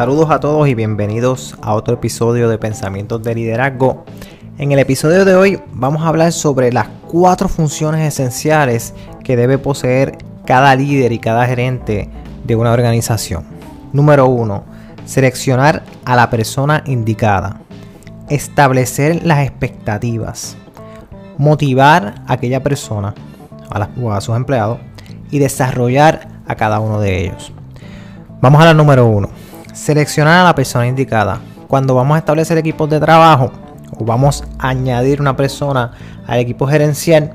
Saludos a todos y bienvenidos a otro episodio de Pensamientos de Liderazgo. En el episodio de hoy vamos a hablar sobre las cuatro funciones esenciales que debe poseer cada líder y cada gerente de una organización. Número uno, seleccionar a la persona indicada. Establecer las expectativas. Motivar a aquella persona o a sus empleados y desarrollar a cada uno de ellos. Vamos a la número uno. Seleccionar a la persona indicada. Cuando vamos a establecer equipos de trabajo o vamos a añadir una persona al equipo gerencial,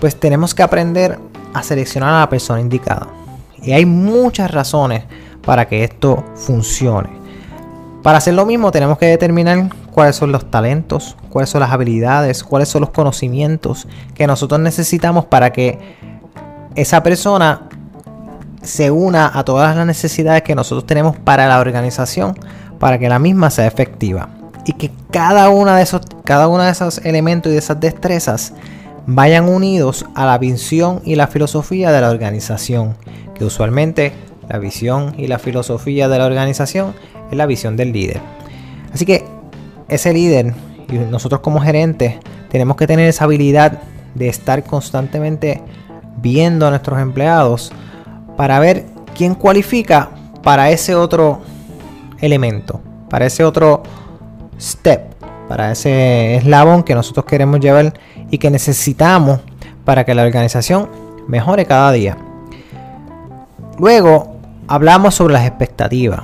pues tenemos que aprender a seleccionar a la persona indicada. Y hay muchas razones para que esto funcione. Para hacer lo mismo tenemos que determinar cuáles son los talentos, cuáles son las habilidades, cuáles son los conocimientos que nosotros necesitamos para que esa persona se una a todas las necesidades que nosotros tenemos para la organización, para que la misma sea efectiva. Y que cada una de esos, cada uno de esos elementos y de esas destrezas vayan unidos a la visión y la filosofía de la organización. Que usualmente la visión y la filosofía de la organización es la visión del líder. Así que ese líder y nosotros como gerentes tenemos que tener esa habilidad de estar constantemente viendo a nuestros empleados para ver quién cualifica para ese otro elemento, para ese otro step, para ese eslabón que nosotros queremos llevar y que necesitamos para que la organización mejore cada día. Luego hablamos sobre las expectativas.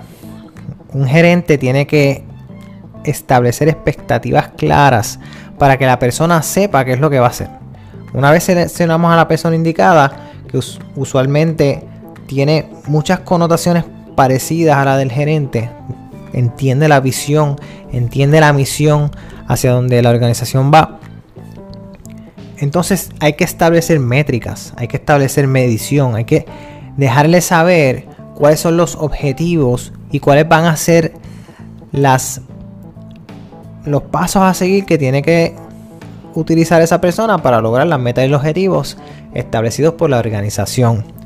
Un gerente tiene que establecer expectativas claras para que la persona sepa qué es lo que va a hacer. Una vez seleccionamos a la persona indicada, que usualmente tiene muchas connotaciones parecidas a la del gerente, entiende la visión, entiende la misión hacia donde la organización va. Entonces hay que establecer métricas, hay que establecer medición, hay que dejarle saber cuáles son los objetivos y cuáles van a ser las los pasos a seguir que tiene que utilizar esa persona para lograr las metas y los objetivos establecidos por la organización.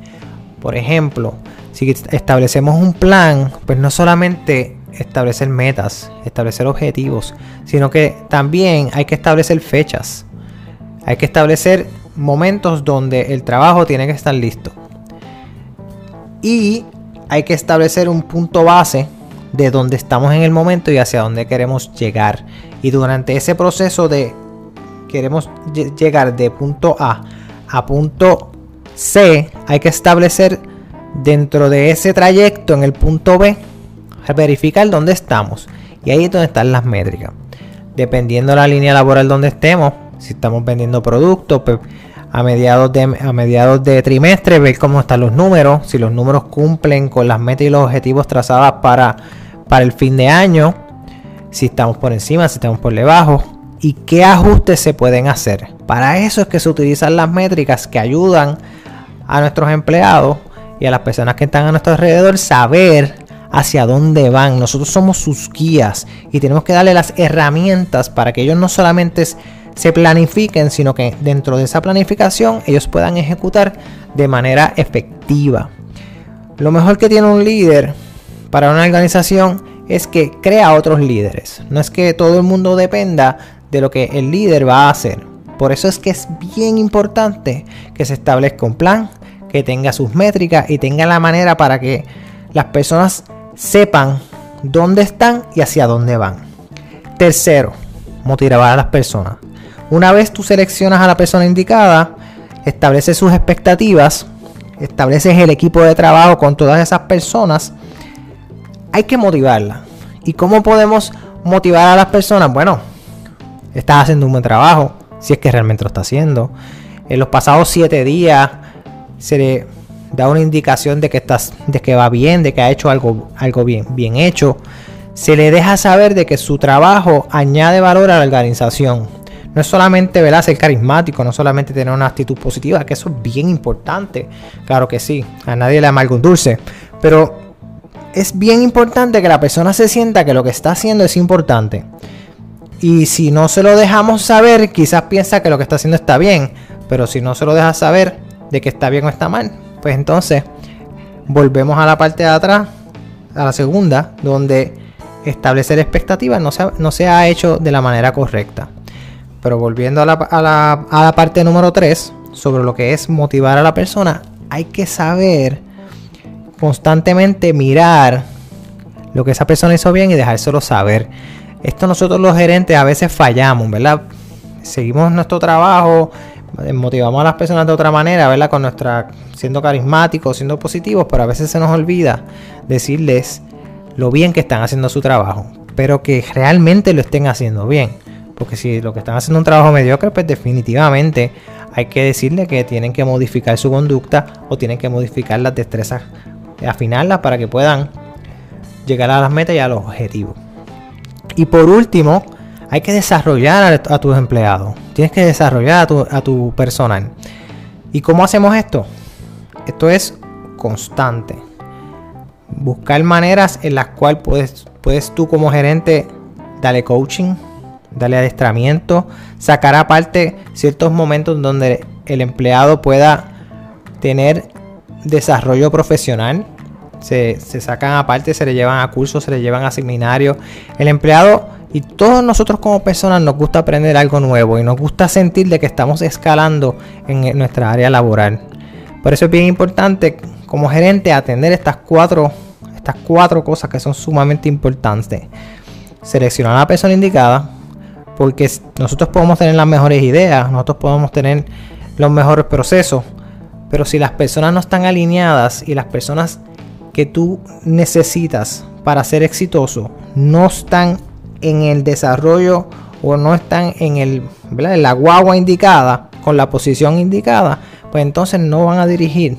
Por ejemplo, si establecemos un plan, pues no solamente establecer metas, establecer objetivos, sino que también hay que establecer fechas. Hay que establecer momentos donde el trabajo tiene que estar listo. Y hay que establecer un punto base de donde estamos en el momento y hacia dónde queremos llegar. Y durante ese proceso de queremos llegar de punto A a punto C, hay que establecer dentro de ese trayecto en el punto B, verificar dónde estamos. Y ahí es donde están las métricas. Dependiendo de la línea laboral donde estemos, si estamos vendiendo productos, pues, a mediados de, a mediados de trimestre, ver cómo están los números, si los números cumplen con las metas y los objetivos trazadas para, para el fin de año, si estamos por encima, si estamos por debajo, y qué ajustes se pueden hacer. Para eso es que se utilizan las métricas que ayudan a nuestros empleados y a las personas que están a nuestro alrededor saber hacia dónde van. Nosotros somos sus guías y tenemos que darle las herramientas para que ellos no solamente se planifiquen, sino que dentro de esa planificación ellos puedan ejecutar de manera efectiva. Lo mejor que tiene un líder para una organización es que crea otros líderes. No es que todo el mundo dependa de lo que el líder va a hacer. Por eso es que es bien importante que se establezca un plan, que tenga sus métricas y tenga la manera para que las personas sepan dónde están y hacia dónde van. Tercero, motivar a las personas. Una vez tú seleccionas a la persona indicada, estableces sus expectativas, estableces el equipo de trabajo con todas esas personas, hay que motivarla. ¿Y cómo podemos motivar a las personas? Bueno, estás haciendo un buen trabajo, si es que realmente lo está haciendo. En los pasados siete días se le da una indicación de que, estás, de que va bien, de que ha hecho algo, algo bien, bien hecho. Se le deja saber de que su trabajo añade valor a la organización. No es solamente ¿verdad? ser carismático, no solamente tener una actitud positiva, que eso es bien importante. Claro que sí, a nadie le amarga un dulce. Pero es bien importante que la persona se sienta que lo que está haciendo es importante. Y si no se lo dejamos saber, quizás piensa que lo que está haciendo está bien. Pero si no se lo deja saber de que está bien o está mal, pues entonces volvemos a la parte de atrás, a la segunda, donde establecer expectativas no se, no se ha hecho de la manera correcta. Pero volviendo a la, a la, a la parte número 3, sobre lo que es motivar a la persona, hay que saber constantemente mirar lo que esa persona hizo bien y dejárselo saber. Esto nosotros los gerentes a veces fallamos, ¿verdad? Seguimos nuestro trabajo, motivamos a las personas de otra manera, ¿verdad? Con nuestra siendo carismáticos, siendo positivos, pero a veces se nos olvida decirles lo bien que están haciendo su trabajo, pero que realmente lo estén haciendo bien. Porque si lo que están haciendo un trabajo mediocre, pues definitivamente hay que decirle que tienen que modificar su conducta o tienen que modificar las destrezas, afinarlas para que puedan llegar a las metas y a los objetivos. Y por último, hay que desarrollar a, tus empleados. Tienes que desarrollar a tu, personal. ¿Y cómo hacemos esto? Esto es constante. Buscar maneras en las cuales puedes, puedes tú como gerente darle coaching, darle adestramiento, sacar aparte ciertos momentos donde el empleado pueda tener desarrollo profesional. Se, se, sacan aparte, se le llevan a cursos, se le llevan a seminarios. El empleado y todos nosotros como personas nos gusta aprender algo nuevo y nos gusta sentir de que estamos escalando en nuestra área laboral. Por eso es bien importante como gerente atender estas cuatro, estas cuatro cosas que son sumamente importantes. Seleccionar a la persona indicada, porque nosotros podemos tener las mejores ideas, nosotros podemos tener los mejores procesos, pero si las personas no están alineadas y las personas que tú necesitas para ser exitoso no están en el desarrollo o no están en, el, la guagua indicada, con la posición indicada, pues entonces no van a dirigir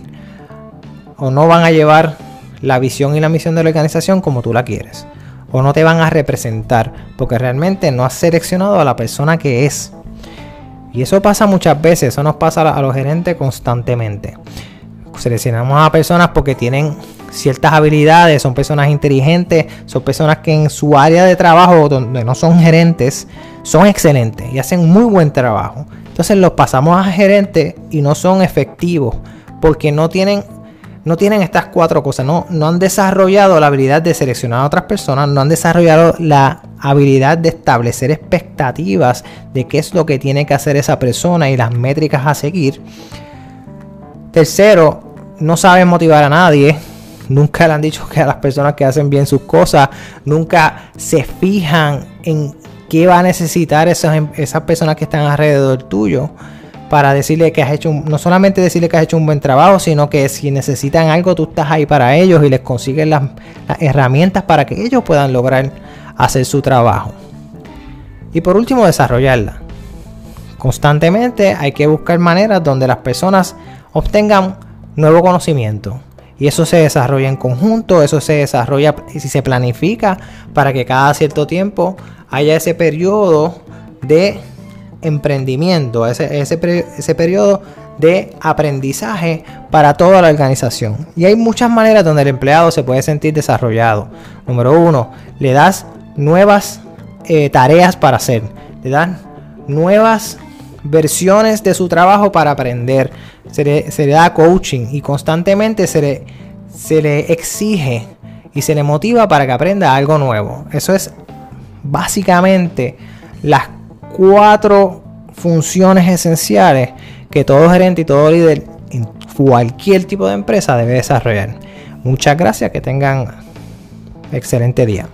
o no van a llevar la visión y la misión de la organización como tú la quieres o no te van a representar porque realmente no has seleccionado a la persona que es. Y eso pasa muchas veces, eso nos pasa a los gerentes constantemente. Seleccionamos a personas porque tienen ciertas habilidades, son personas inteligentes, son personas que en su área de trabajo, donde no son gerentes, son excelentes y hacen muy buen trabajo. Entonces los pasamos a gerentes y no son efectivos porque no tienen no tienen estas cuatro cosas, no, no han desarrollado la habilidad de seleccionar a otras personas, no han desarrollado la habilidad de establecer expectativas de qué es lo que tiene que hacer esa persona y las métricas a seguir. Tercero, no saben motivar a nadie. Nunca le han dicho que a las personas que hacen bien sus cosas, nunca se fijan en qué va a necesitar esas, esas personas que están alrededor tuyo para decirle que has hecho, no solamente decirle que has hecho un buen trabajo, sino que si necesitan algo, tú estás ahí para ellos y les consigues las, herramientas para que ellos puedan lograr hacer su trabajo. Y por último, desarrollarla. Constantemente hay que buscar maneras donde las personas obtengan nuevo conocimiento. Y eso se desarrolla en conjunto, eso se desarrolla y se planifica para que cada cierto tiempo haya ese periodo de emprendimiento, ese, ese, periodo de aprendizaje para toda la organización. Y hay muchas maneras donde el empleado se puede sentir desarrollado. Número uno, le das nuevas eh, tareas para hacer, le dan nuevas versiones de su trabajo para aprender, se le, da coaching y constantemente se le, se le exige y se le motiva para que aprenda algo nuevo. Eso es básicamente las cuatro funciones esenciales que todo gerente y todo líder en cualquier tipo de empresa debe desarrollar. Muchas gracias, que tengan excelente día.